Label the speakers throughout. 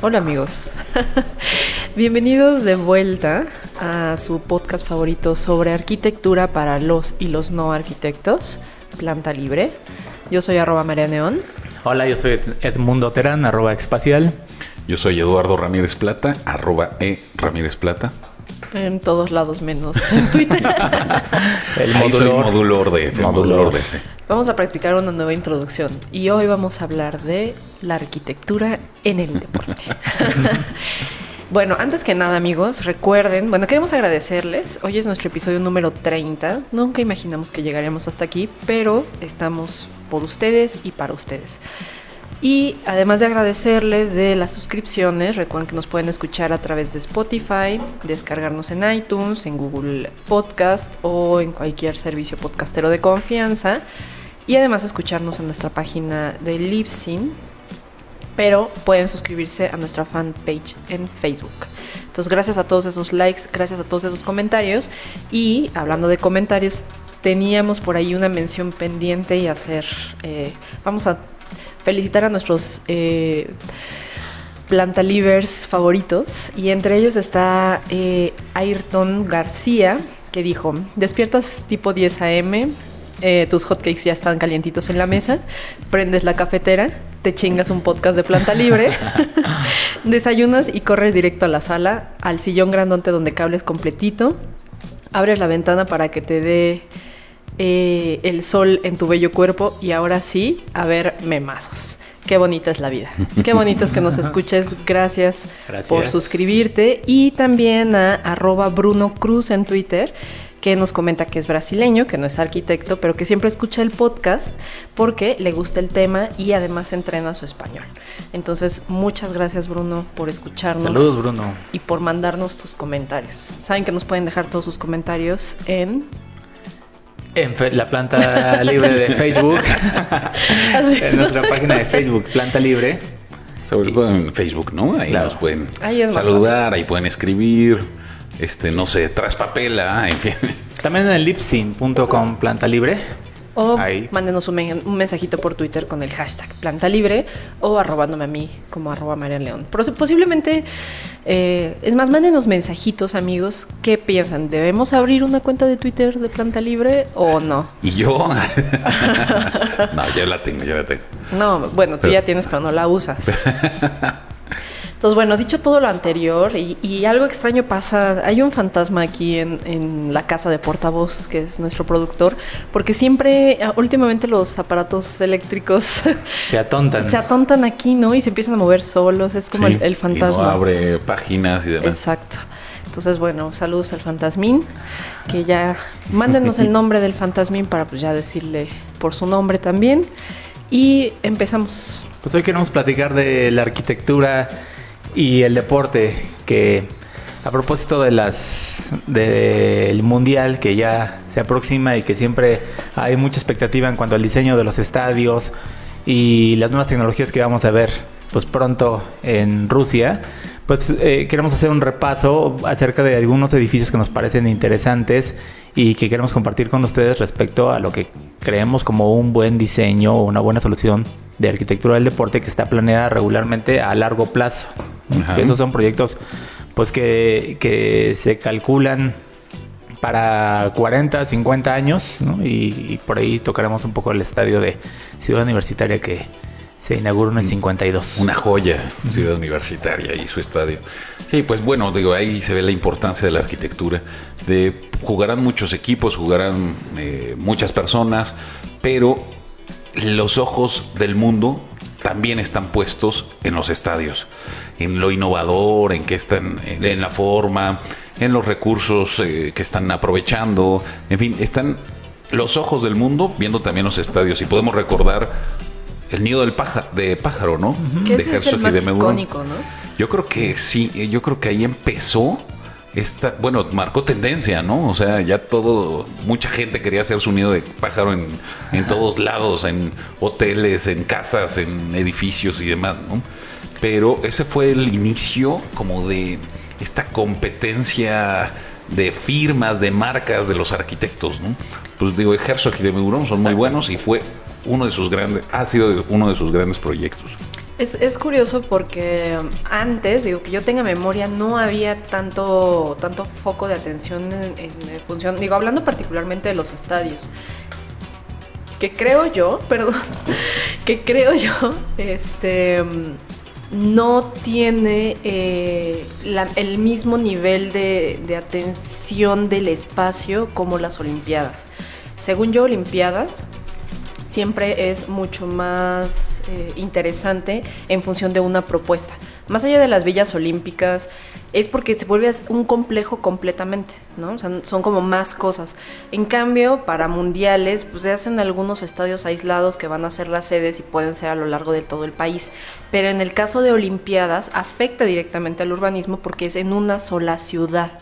Speaker 1: Hola amigos, bienvenidos de vuelta a su podcast favorito sobre arquitectura para los y los no arquitectos, Planta Libre. Yo soy arroba María Neón.
Speaker 2: Hola, yo soy Edmundo Terán, arroba espacial.
Speaker 3: Yo soy Eduardo Ramírez Plata, arroba E Ramírez Plata.
Speaker 1: En todos lados menos en Twitter.
Speaker 3: El Ahí soy modulor de, modulor de.
Speaker 1: Vamos a practicar una nueva introducción y hoy vamos a hablar de la arquitectura en el deporte. bueno, antes que nada amigos, recuerden, bueno, queremos agradecerles, hoy es nuestro episodio número 30, nunca imaginamos que llegaríamos hasta aquí, pero estamos por ustedes y para ustedes. Y además de agradecerles de las suscripciones, recuerden que nos pueden escuchar a través de Spotify, descargarnos en iTunes, en Google Podcast o en cualquier servicio podcastero de confianza. Y además escucharnos en nuestra página de Libsyn, pero pueden suscribirse a nuestra fanpage en Facebook. Entonces, gracias a todos esos likes, gracias a todos esos comentarios. Y hablando de comentarios, teníamos por ahí una mención pendiente y hacer, eh, vamos a felicitar a nuestros eh, plantalivers favoritos y entre ellos está eh, Ayrton García que dijo, despiertas tipo 10 a.m., eh, tus hotcakes ya están calientitos en la mesa, prendes la cafetera, te chingas un podcast de planta libre, desayunas y corres directo a la sala, al sillón grandote donde cables completito, abres la ventana para que te dé eh, el sol en tu bello cuerpo y ahora sí, a ver memazos. Qué bonita es la vida. Qué bonito es que nos escuches. Gracias, por suscribirte. Y también a arroba Bruno Cruz en Twitter, que nos comenta que es brasileño, que no es arquitecto, pero que siempre escucha el podcast porque le gusta el tema y además entrena su español. Entonces, muchas gracias Bruno por escucharnos.
Speaker 2: Saludos Bruno.
Speaker 1: Y por mandarnos tus comentarios. Saben que nos pueden dejar todos sus comentarios en
Speaker 2: en la planta libre de Facebook. en nuestra página de Facebook, Planta Libre.
Speaker 3: Sobre todo en Facebook, ¿no? Ahí nos pueden saludar, ahí pueden escribir, este, no sé, traspapela, en fin.
Speaker 2: También en el lipsin.com Planta Libre.
Speaker 1: O mándenos un, mensajito por Twitter con el hashtag Planta Libre o arrobándome a mí como arroba María León. Posiblemente, eh, es más, mándenos mensajitos, amigos. ¿Qué piensan? ¿Debemos abrir una cuenta de Twitter de Planta Libre o no?
Speaker 3: ¿Y yo? no, ya la tengo, ya la tengo.
Speaker 1: No, bueno, tú ya tienes, pero no la usas. Entonces, bueno, dicho todo lo anterior, y, algo extraño pasa, hay un fantasma aquí en, la casa de portavoz, que es nuestro productor, porque siempre, ah, últimamente los aparatos eléctricos
Speaker 2: se atontan.
Speaker 1: se atontan aquí, ¿no? Y se empiezan a mover solos, es como el, fantasma. Y no
Speaker 3: abre páginas y demás.
Speaker 1: Exacto. Entonces, bueno, saludos al fantasmín, que ya mándenos el nombre del fantasmín para pues ya decirle por su nombre también. Y empezamos.
Speaker 2: Pues hoy queremos platicar de la arquitectura y el deporte, que a propósito de las del mundial que ya se aproxima y que siempre hay mucha expectativa en cuanto al diseño de los estadios y las nuevas tecnologías que vamos a ver pues pronto en Rusia, pues eh, queremos hacer un repaso acerca de algunos edificios que nos parecen interesantes y que queremos compartir con ustedes respecto a lo que creemos como un buen diseño o una buena solución de arquitectura del deporte que está planeada regularmente a largo plazo. Esos son proyectos pues que, se calculan para 40, 50 años y, por ahí tocaremos un poco el estadio de Ciudad Universitaria que se inauguró en el 52.
Speaker 3: Una joya, Ciudad Universitaria y su estadio. Sí, pues bueno, digo, ahí se ve la importancia de la arquitectura. De, jugarán muchos equipos, jugarán eh, muchas personas, pero los ojos del mundo también están puestos en los estadios, en lo innovador, en que están, en la forma, en los recursos eh, que están aprovechando, en fin, están los ojos del mundo viendo también los estadios. Y podemos recordar el nido del pájaro, de pájaro, ¿no?
Speaker 1: Que
Speaker 3: de
Speaker 1: ese es el más icónico, ¿no?
Speaker 3: Yo creo que sí, yo creo que ahí empezó esta, bueno, marcó tendencia, ¿no? O sea, ya todo, mucha gente quería hacer su nido de pájaro en, en todos lados, en hoteles, en casas, en edificios y demás, ¿no? Pero ese fue el inicio como de esta competencia de firmas, de marcas de los arquitectos, ¿no? Pues digo, Herzog y de Meuron son muy buenos y fue uno de sus grandes, ha sido uno de sus grandes proyectos.
Speaker 1: Es, es, curioso porque antes, digo, que yo tenga memoria, no había tanto, tanto foco de atención en, función, digo, hablando particularmente de los estadios. Que creo yo, perdón, que creo yo, este, no tiene eh, el mismo nivel de, de atención del espacio como las Olimpiadas. Según yo, Olimpiadas siempre es mucho más eh, interesante en función de una propuesta. Más allá de las villas olímpicas, es porque se vuelve un complejo completamente, ¿no? O sea, son como más cosas. En cambio, para mundiales, pues se hacen algunos estadios aislados que van a ser las sedes y pueden ser a lo largo de todo el país. Pero en el caso de Olimpiadas, afecta directamente al urbanismo porque es en una sola ciudad.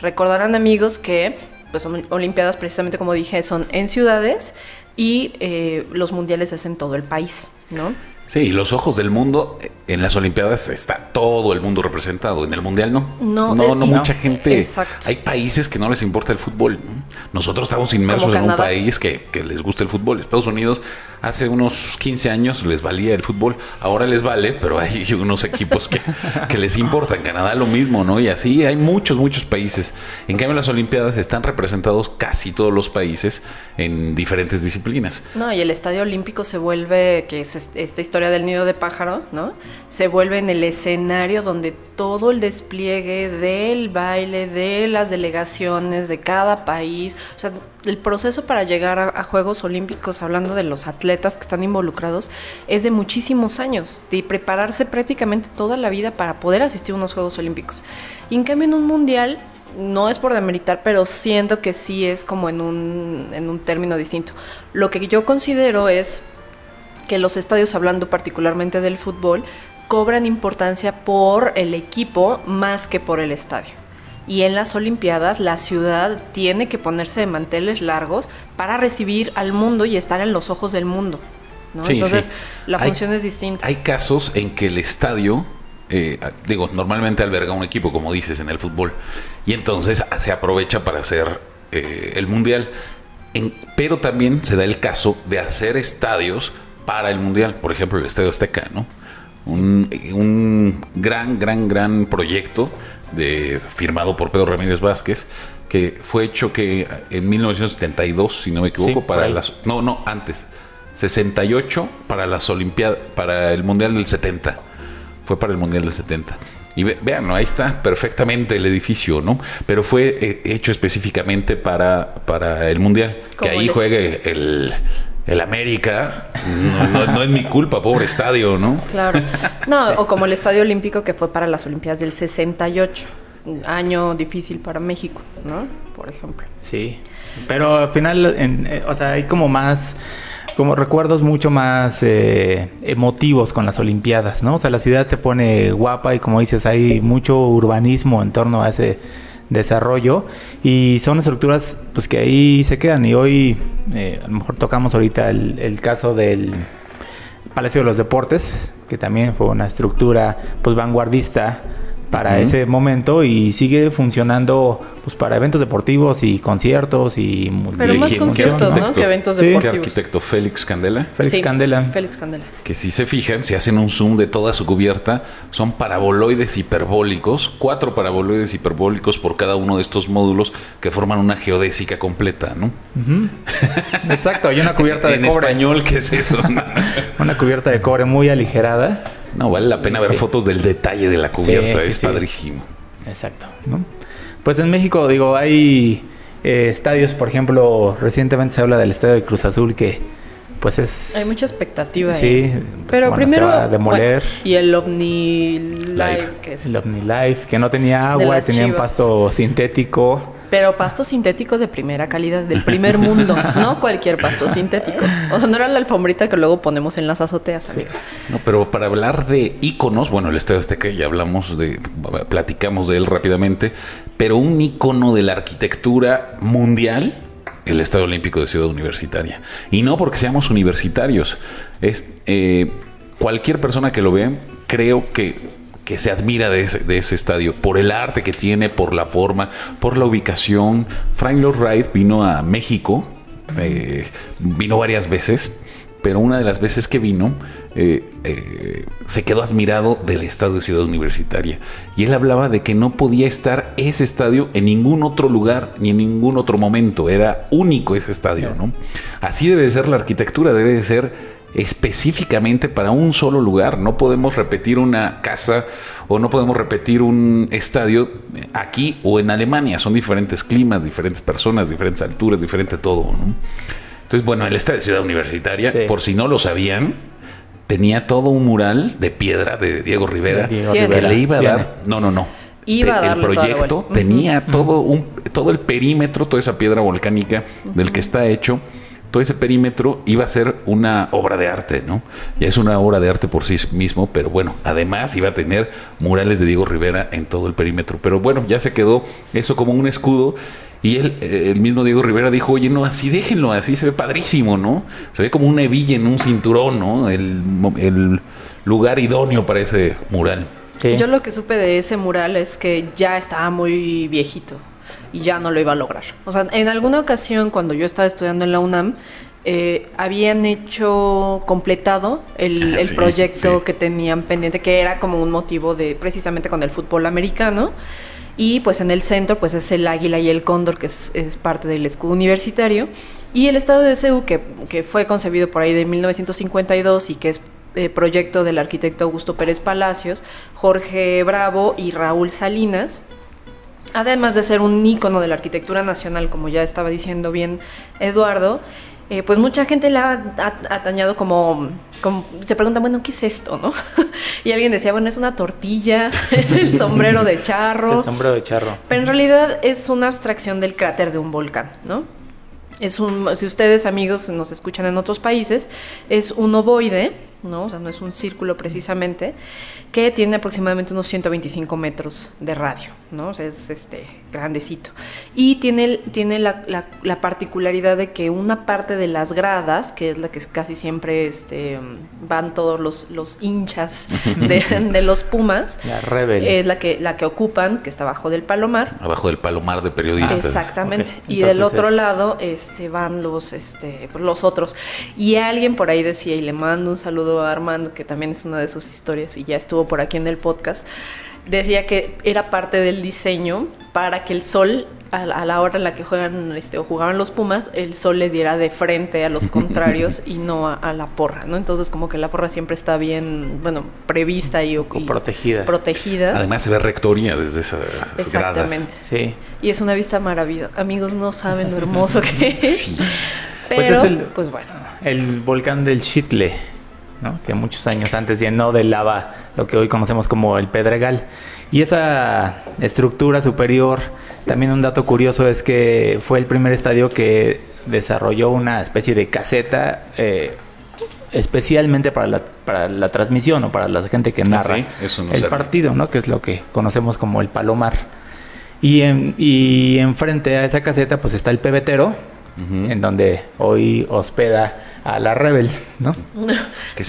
Speaker 1: Recordarán amigos que pues Olimpiadas precisamente como dije son en ciudades y eh, los mundiales es en todo el país, ¿no?
Speaker 3: Sí, y los ojos del mundo, en las Olimpiadas está todo el mundo representado, en el Mundial no.
Speaker 1: No,
Speaker 3: no,
Speaker 1: eh,
Speaker 3: no mucha gente.
Speaker 1: Exacto.
Speaker 3: Hay países que no les importa el fútbol. ¿no? Nosotros estamos inmersos en un país que, que les gusta el fútbol. Estados Unidos hace unos 15 años les valía el fútbol, ahora les vale, pero hay unos equipos que, que les importan. Canadá lo mismo, ¿no? Y así hay muchos, muchos países. En cambio, en las Olimpiadas están representados casi todos los países en diferentes disciplinas.
Speaker 1: No, y el Estadio Olímpico se vuelve, que es est- esta historia del nido de pájaro, ¿no? Se vuelve en el escenario donde todo el despliegue del baile, de las delegaciones, de cada país, o sea, el proceso para llegar a, a Juegos Olímpicos, hablando de los atletas que están involucrados, es de muchísimos años, de prepararse prácticamente toda la vida para poder asistir a unos Juegos Olímpicos. Y en cambio en un mundial, no es por demeritar, pero siento que sí es como en un, en un término distinto. Lo que yo considero es que los estadios, hablando particularmente del fútbol, cobran importancia por el equipo más que por el estadio. Y en las Olimpiadas la ciudad tiene que ponerse de manteles largos para recibir al mundo y estar en los ojos del mundo. ¿no?
Speaker 3: Sí,
Speaker 1: Entonces
Speaker 3: sí.
Speaker 1: la
Speaker 3: Hay-
Speaker 1: función es distinta.
Speaker 3: Hay casos en que el estadio, eh, digo, normalmente alberga un equipo, como dices, en el fútbol, y entonces se aprovecha para hacer eh, el mundial. En- pero también se da el caso de hacer estadios para el mundial, por ejemplo, el Estadio Azteca, ¿no? Un, un gran, gran, gran proyecto de, firmado por Pedro Ramírez Vázquez, que fue hecho que en 1972, si no me equivoco,
Speaker 2: Sí,
Speaker 3: para
Speaker 2: ahí.
Speaker 3: las no, no, antes. 68 para las Olimpiadas, para el Mundial del 70. Fue para el Mundial del 70. Y ve- vean, ¿no? ahí está perfectamente el edificio, ¿no? Pero fue eh, hecho específicamente para, para el Mundial. Que ahí
Speaker 1: el-
Speaker 3: juegue el, el América. No, no- no es mi culpa, pobre estadio, ¿no?
Speaker 1: Claro. No, o como el Estadio Olímpico que fue para las Olimpiadas del 68, un año difícil para México, ¿no? Por ejemplo.
Speaker 2: Sí, pero al final, en- eh, o sea, hay como más, como recuerdos mucho más eh, emotivos con las Olimpiadas, ¿no? O sea, la ciudad se pone guapa y como dices, hay mucho urbanismo en torno a ese desarrollo y son estructuras pues que ahí se quedan. Y hoy eh, a lo mejor tocamos ahorita el, el caso del Palacio de los Deportes que también fue una estructura pues vanguardista para ese momento y sigue funcionando pues para eventos deportivos y conciertos y
Speaker 1: Pero
Speaker 3: ¿Y
Speaker 1: más conciertos, ¿no?
Speaker 3: arquitecto?
Speaker 1: Que eventos
Speaker 2: Sí.
Speaker 3: ¿Qué
Speaker 1: deportivos.
Speaker 3: arquitecto? Félix Candela.
Speaker 2: Félix
Speaker 1: Sí,
Speaker 2: Candela.
Speaker 1: Félix Candela.
Speaker 3: que si se fijan, si hacen un zoom de toda su cubierta, son paraboloides hiperbólicos, cuatro paraboloides hiperbólicos por cada uno de estos módulos que forman una geodésica completa, ¿no?
Speaker 2: Exacto, hay una cubierta de
Speaker 3: en
Speaker 2: cobre.
Speaker 3: español, ¿qué es eso?
Speaker 2: Una cubierta de cobre muy aligerada.
Speaker 3: No, vale la pena ver
Speaker 2: Sí.
Speaker 3: fotos del detalle de la cubierta,
Speaker 2: Sí, sí,
Speaker 3: es
Speaker 2: sí.
Speaker 3: padrísimo.
Speaker 2: Exacto. ¿no? Pues en México, digo, hay eh, estadios, por ejemplo, recientemente se habla del estadio de Cruz Azul que pues es...
Speaker 1: Hay mucha expectativa ahí.
Speaker 2: Sí,
Speaker 1: Pero
Speaker 2: bueno,
Speaker 1: primero.
Speaker 2: se va a demoler.
Speaker 1: bueno, y el OVNI Live,
Speaker 3: Live.
Speaker 1: que es.
Speaker 2: El OmniLife, que no tenía agua, tenía un pasto sintético.
Speaker 1: Pero pasto sintético de primera calidad, del primer mundo, no cualquier pasto sintético. O sea, no era la alfombrita que luego ponemos en las azoteas, amigos.
Speaker 3: No, pero para hablar de íconos, bueno, el Estadio Azteca ya hablamos de, platicamos de él rápidamente, pero un ícono de la arquitectura mundial, el Estadio Olímpico de Ciudad Universitaria. Y no porque seamos universitarios, es eh, cualquier persona que lo vea, creo que que se admira de ese, de ese, estadio, por el arte que tiene, por la forma, por la ubicación. Frank Lloyd Wright vino a México, eh, vino varias veces, pero una de las veces que vino eh, eh, se quedó admirado del estadio de Ciudad Universitaria. Y él hablaba de que no podía estar ese estadio en ningún otro lugar ni en ningún otro momento. Era único ese estadio, ¿no? Así debe ser la arquitectura, debe de ser específicamente para un solo lugar. No podemos repetir una casa o no podemos repetir un estadio aquí o en Alemania. Son diferentes climas, diferentes personas, diferentes alturas, diferente todo. Entonces, bueno, el estadio de Ciudad Universitaria, por si no lo sabían, tenía todo un mural de piedra de Diego Rivera que le iba a dar. No, no, no.
Speaker 1: Iba
Speaker 3: el proyecto tenía todo un todo el perímetro, toda esa piedra volcánica del que está hecho todo ese perímetro iba a ser una obra de arte, ¿no? Ya es una obra de arte por sí mismo, pero bueno, además iba a tener murales de Diego Rivera en todo el perímetro. Pero bueno, ya se quedó eso como un escudo. Y él, eh, el mismo Diego Rivera dijo, oye, no, así déjenlo, así se ve padrísimo, ¿no? Se ve como una hebilla en un cinturón, ¿no? El, lugar idóneo para ese mural.
Speaker 1: Yo lo que supe de ese mural es que ya estaba muy viejito y ya no lo iba a lograr. O sea, en alguna ocasión cuando yo estaba estudiando en la UNAM, eh, habían hecho completado el, ah, proyecto que tenían pendiente, que era como un motivo de precisamente con el fútbol americano. Y pues en el centro pues es el águila y el cóndor, que es, parte del escudo universitario. Y el estado de CEU, que, que fue concebido por ahí de 1952 y que es eh, proyecto del arquitecto Augusto Pérez Palacios, Jorge Bravo y Raúl Salinas, además de ser un ícono de la arquitectura nacional, como ya estaba diciendo bien Eduardo, eh, pues mucha gente le ha atañado como, como, se pregunta, bueno, ¿qué es esto, no? y alguien decía, bueno, es una tortilla, es el sombrero de charro. Es
Speaker 2: el sombrero de charro.
Speaker 1: Pero en realidad es una abstracción del cráter de un volcán, ¿no? Es un, si ustedes amigos nos escuchan en otros países, es un ovoide, ¿no? O sea, no es un círculo precisamente, que tiene aproximadamente unos 125 metros de radio, ¿no? O sea, es este, grandecito. Y tiene, tiene la, la, particularidad de que una parte de las gradas, que es la que casi siempre este, van todos los, los hinchas de, los Pumas,
Speaker 2: la rebel.
Speaker 1: es la que, la que ocupan, que está abajo del palomar.
Speaker 3: Abajo del palomar de periodistas.
Speaker 1: Exactamente. Y del otro lado este, van los, este, los otros. Y alguien por ahí decía, y le mando un saludo a Armando, que también es una de sus historias y ya estuvo por aquí en el podcast, decía que era parte del diseño para que el sol a la hora en la que juegan este, o jugaban los Pumas, el sol le diera de frente a los contrarios y no a, la porra, ¿no? Entonces como que la porra siempre está bien, bueno, prevista y,
Speaker 2: protegida.
Speaker 1: protegida.
Speaker 3: Además se ve rectoría desde esas
Speaker 1: Exactamente.
Speaker 2: Sí.
Speaker 1: Y es una vista maravillosa. Amigos, no saben lo hermoso que es. Sí. Pues Pero, pues, pues bueno.
Speaker 2: El volcán del Chitle que muchos años antes llenó de lava lo que hoy conocemos como el Pedregal. Y esa estructura superior, también un dato curioso es que fue el primer estadio que desarrolló una especie de caseta eh, especialmente para la, para la transmisión o para la gente que ah, narra el partido, ¿no? que es lo que conocemos como el palomar. Y, en, y enfrente a esa caseta pues está el pebetero, en donde hoy hospeda a la Rebel, ¿no?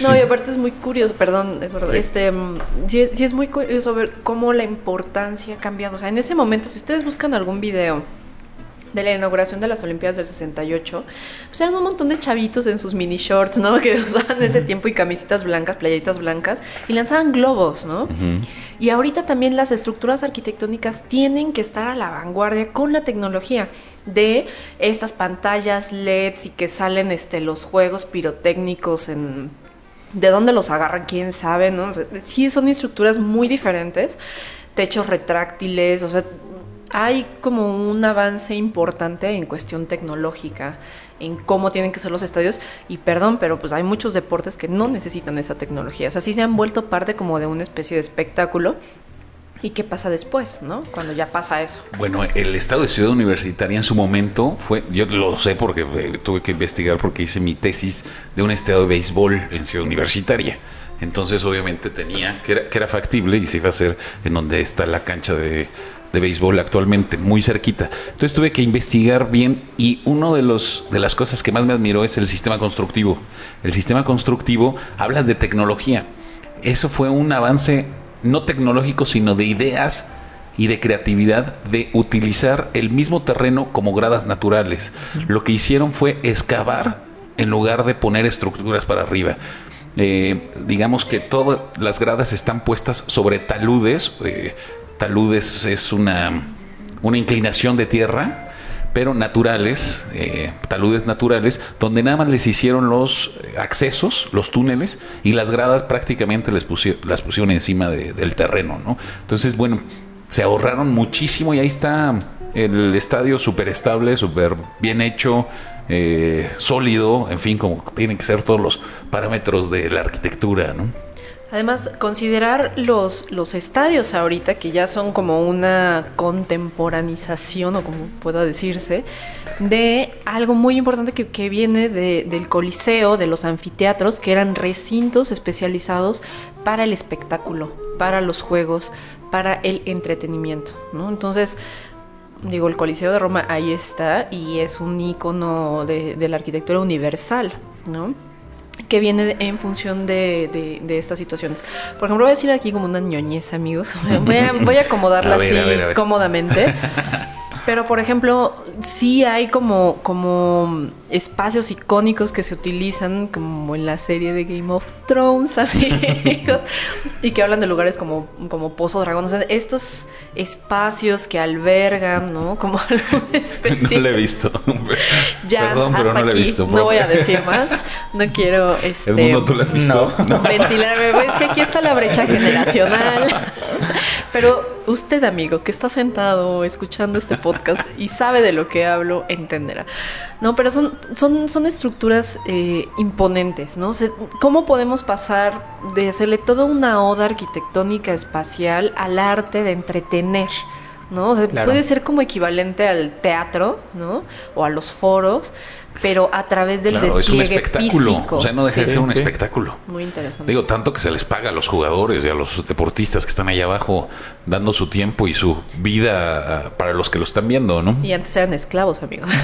Speaker 1: No, y aparte es muy curioso, perdón, este, mm, sí, es muy curioso ver cómo la importancia ha cambiado. O sea, en ese momento, si ustedes buscan algún video de la inauguración de las Olimpiadas del 68, pues eran un montón de chavitos en sus mini shorts, ¿no? Que usaban ese tiempo y camisetas blancas, playitas blancas, y lanzaban globos, ¿no? Y ahorita también las estructuras arquitectónicas tienen que estar a la vanguardia con la tecnología de estas pantallas LEDs y que salen este, los juegos pirotécnicos en de dónde los agarran, quién sabe, ¿no? sí, son estructuras muy diferentes, techos retráctiles, o sea, hay como un avance importante en cuestión tecnológica, en cómo tienen que ser los estadios. Y perdón, pero pues hay muchos deportes que no necesitan esa tecnología. O sea, sí se han vuelto parte como de una especie de espectáculo. ¿Y qué pasa después, no? Cuando ya pasa eso.
Speaker 3: Bueno, el estado de ciudad universitaria en su momento fue, yo lo sé porque eh, tuve que investigar porque hice mi tesis de un estado de béisbol en ciudad universitaria. Entonces, obviamente, tenía que era, que era factible y se iba a hacer en donde está la cancha de, de béisbol actualmente, muy cerquita. Entonces tuve que investigar bien y uno de los de las cosas que más me admiró es el sistema constructivo. El sistema constructivo habla de tecnología. Eso fue un avance no tecnológico, sino de ideas y de creatividad de utilizar el mismo terreno como gradas naturales. Lo que hicieron fue excavar en lugar de poner estructuras para arriba. Eh, digamos que todas las gradas están puestas sobre taludes. Eh, taludes es una, una inclinación de tierra, pero naturales, eh, taludes naturales, donde nada más les hicieron los accesos, los túneles, y las gradas prácticamente les pusieron, las pusieron encima de- del terreno, ¿no? Entonces, bueno, se ahorraron muchísimo y ahí está el estadio súper estable, súper bien hecho, eh, sólido, en fin, como tienen que ser todos los parámetros de la arquitectura, ¿no?
Speaker 1: Además, considerar los, los estadios ahorita, que ya son como una contemporanización, o como pueda decirse, de algo muy importante que, que viene de- del Coliseo, de los anfiteatros, que eran recintos especializados para el espectáculo, para los juegos, para el entretenimiento, ¿no? Entonces, digo, el Coliseo de Roma ahí está y es un icono de, de la arquitectura universal, ¿no? Que viene en función de, de- de estas situaciones. Por ejemplo, voy a decir aquí como una ñoñez, amigos. Voy a, voy a acomodarla
Speaker 3: A ver,
Speaker 1: así
Speaker 3: a ver, a ver.
Speaker 1: cómodamente. Pero, por ejemplo, sí hay como, como espacios icónicos que se utilizan, como en la serie de Game of Thrones, amigos, y que hablan de lugares como, como Pozo Dragón. O sea, estos espacios que albergan, ¿no? Como alguna especie...
Speaker 3: No lo he visto.
Speaker 1: Ya,
Speaker 3: Perdón, pero
Speaker 1: hasta
Speaker 3: no lo he
Speaker 1: aquí.
Speaker 3: visto.
Speaker 1: No voy a decir más. No quiero este,
Speaker 3: ¿El mundo tú lo has visto?
Speaker 2: No.
Speaker 1: ventilarme. Es que aquí está la brecha generacional. Pero usted, amigo, que está sentado escuchando este podcast y sabe de lo que hablo, entenderá. No, pero son, son, son estructuras eh, imponentes, ¿no? ¿Cómo podemos pasar de hacerle toda una oda arquitectónica espacial al arte de entretener? ¿no? O sea,
Speaker 2: Claro.
Speaker 1: puede ser como equivalente al teatro, ¿no? O a los foros, pero a través del
Speaker 3: Claro, es un espectáculo.
Speaker 1: físico.
Speaker 3: O sea, no deja de ser un
Speaker 2: sí.
Speaker 3: espectáculo.
Speaker 1: Muy interesante.
Speaker 3: Digo, tanto que se les paga a los jugadores y a los deportistas que están ahí abajo dando su tiempo y su vida ah, para los que lo están viendo, ¿no?
Speaker 1: y antes eran esclavos, amigos.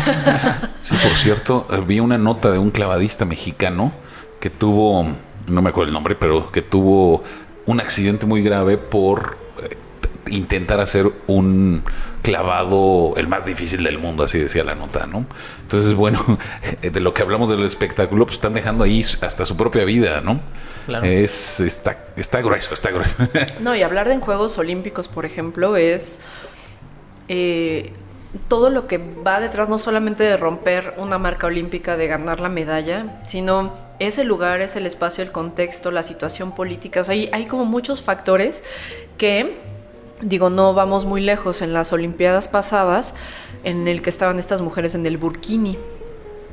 Speaker 3: Sí, por cierto, eh, vi una nota de un clavadista mexicano que tuvo, no me acuerdo el nombre, pero que tuvo un accidente muy grave por eh, intentar hacer un clavado el más difícil del mundo, así decía la nota, ¿no? Entonces, bueno, de lo que hablamos del espectáculo, pues están dejando ahí hasta su propia vida, ¿no?
Speaker 2: Claro.
Speaker 3: Es, está, está grueso, está grueso.
Speaker 1: No, y hablar de en Juegos Olímpicos, por ejemplo, es eh, todo lo que va detrás, no solamente de romper una marca olímpica, de ganar la medalla, sino ese lugar, es el espacio, el contexto, la situación política. O sea, hay, hay como muchos factores que, digo, no vamos muy lejos en las Olimpiadas pasadas, en el que estaban estas mujeres en el burkini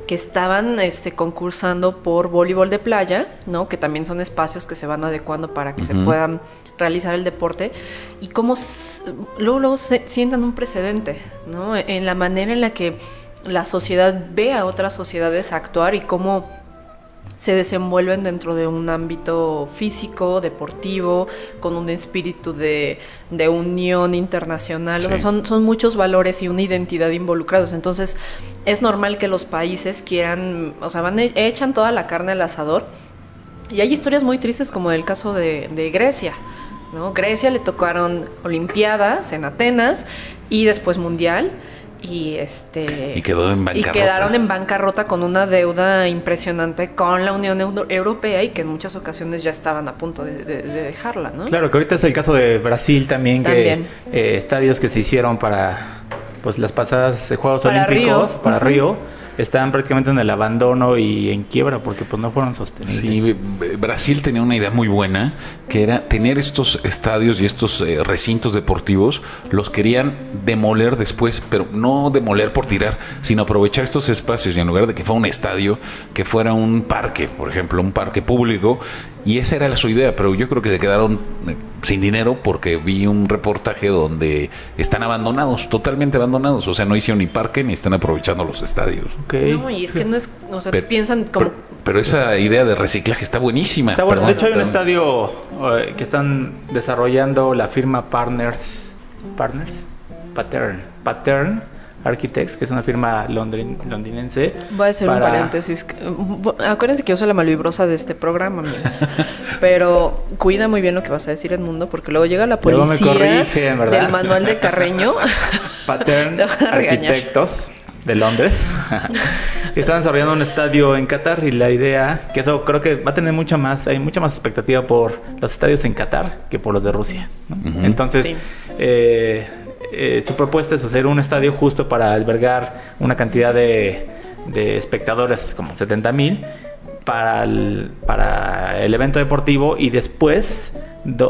Speaker 1: que estaban este, concursando por voleibol de playa, ¿no? Que también son espacios que se van adecuando para que se puedan realizar el deporte y cómo luego, luego se sientan un precedente, ¿no? En la manera en la que la sociedad ve a otras sociedades actuar y cómo se desenvuelven dentro de un ámbito físico, deportivo, con un espíritu de, de unión internacional. O sea, son, son muchos valores y una identidad involucrados. Entonces, es normal que los países quieran, o sea, van, e- echan toda la carne al asador. Y hay historias muy tristes como el caso de, de Grecia. ¿no? Grecia le tocaron Olimpiadas en Atenas y después Mundial. Y este
Speaker 3: Y quedó en
Speaker 1: y
Speaker 3: bancarrota.
Speaker 1: quedaron en bancarrota con una deuda impresionante con la Unión Euro- Europea y que en muchas ocasiones ya estaban a punto de, de- de dejarla, ¿no?
Speaker 2: Claro, que ahorita es el caso de Brasil también,
Speaker 1: También.
Speaker 2: que eh, estadios que se hicieron para pues las pasadas eh, Juegos
Speaker 1: Para
Speaker 2: Olímpicos
Speaker 1: Río.
Speaker 2: para
Speaker 1: Ujú.
Speaker 2: Río están prácticamente en el abandono y en quiebra porque pues no fueron sostenibles.
Speaker 3: Sí, B- Brasil tenía una idea muy buena, que era tener estos estadios y estos eh, recintos deportivos, los querían demoler después, pero no demoler por tirar, sino aprovechar estos espacios y en lugar de que fuera un estadio, que fuera un parque, por ejemplo, un parque público, y esa era la- su idea, pero yo creo que se quedaron eh, sin dinero porque vi un reportaje donde están abandonados, totalmente abandonados. O sea, no hicieron ni parque ni están aprovechando los estadios.
Speaker 2: Ok.
Speaker 1: No, y es que no es, o sea,
Speaker 3: Pero-
Speaker 1: piensan como...
Speaker 3: Pero, pero esa idea de reciclaje está buenísima.
Speaker 2: Está bueno.
Speaker 3: Perdón,
Speaker 2: de hecho, hay un estadio eh, que están desarrollando la firma Partners. Partners? Pattern. Pattern Architects, que es una firma londrin- londinense.
Speaker 1: Voy a hacer un paréntesis. Acuérdense que yo soy la malvibrosa de este programa, amigos. Pero cuida muy bien lo que vas a decir, Edmundo, porque luego llega la
Speaker 2: Luego me
Speaker 1: policía
Speaker 2: corrigen, ¿verdad?
Speaker 1: del manual de Carreño.
Speaker 2: Pattern. Arquitectos de Londres. Están desarrollando un estadio en Qatar y la idea, que eso creo que va a tener mucha más, hay mucha más expectativa por los estadios en Qatar que por los de Rusia. Entonces,
Speaker 1: Sí.
Speaker 2: eh, eh, su propuesta es hacer un estadio justo para albergar una cantidad de, de espectadores, como 70 mil, para el, evento deportivo y después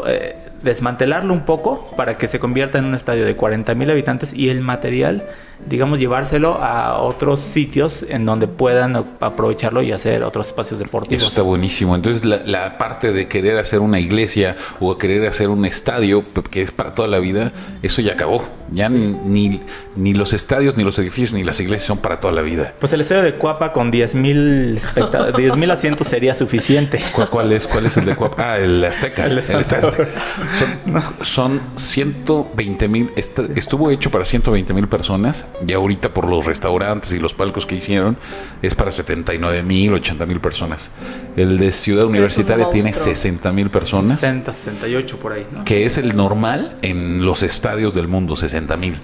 Speaker 2: eh, desmantelarlo un poco para que se convierta en un estadio de 40 mil habitantes y el material, digamos, llevárselo a otros sitios en donde puedan aprovecharlo y hacer otros espacios deportivos.
Speaker 3: Eso está buenísimo. Entonces, la, la parte de querer hacer una iglesia o querer hacer un estadio que es para toda la vida, eso ya acabó. Ya ni, ni los estadios, ni los edificios, ni las iglesias son para toda la vida.
Speaker 2: Pues el estadio de Cuapa con 10 mil asientos sería suficiente.
Speaker 3: ¿Cuál, cuál es, ¿Cuál es el de Cuapa? Ah, el Azteca.
Speaker 2: El
Speaker 3: El Azteca. Son, son 120 mil. Estuvo hecho para 120 mil personas. Y ahorita, por los restaurantes y los palcos que hicieron, es para 79 mil, 80 mil personas. El de Ciudad Universitaria tiene
Speaker 1: monstruo.
Speaker 3: 60 mil personas.
Speaker 2: 60, 68 por ahí, ¿no?
Speaker 3: que es el normal en los estadios del mundo, 60 mil.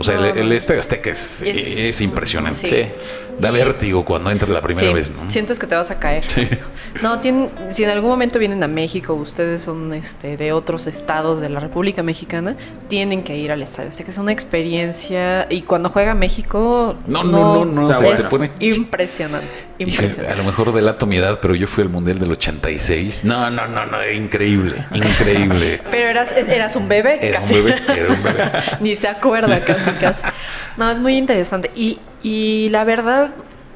Speaker 3: O sea, el, el Estadio Azteca es,
Speaker 1: Es-
Speaker 3: es impresionante.
Speaker 1: sí.
Speaker 3: Da vértigo cuando entras la primera
Speaker 1: Sí,
Speaker 3: vez, ¿no?
Speaker 1: Sientes que te vas a caer.
Speaker 3: Sí.
Speaker 1: No, tienen, si en algún momento vienen a México, ustedes son este, de otros estados de la República Mexicana, tienen que ir al estadio. Este que es una experiencia. Y cuando juega México.
Speaker 3: No, no, no, no,
Speaker 2: se
Speaker 1: es
Speaker 2: te
Speaker 3: pone-
Speaker 1: impresionante.
Speaker 3: A lo mejor delato mi edad, pero yo fui al Mundial del 86. No, no, no, no, increíble, increíble.
Speaker 1: Pero eras, eras un bebé,
Speaker 3: Era un
Speaker 1: casi.
Speaker 3: bebé, era un bebé.
Speaker 1: Ni se acuerda casi, No, es muy interesante. Y, y la verdad,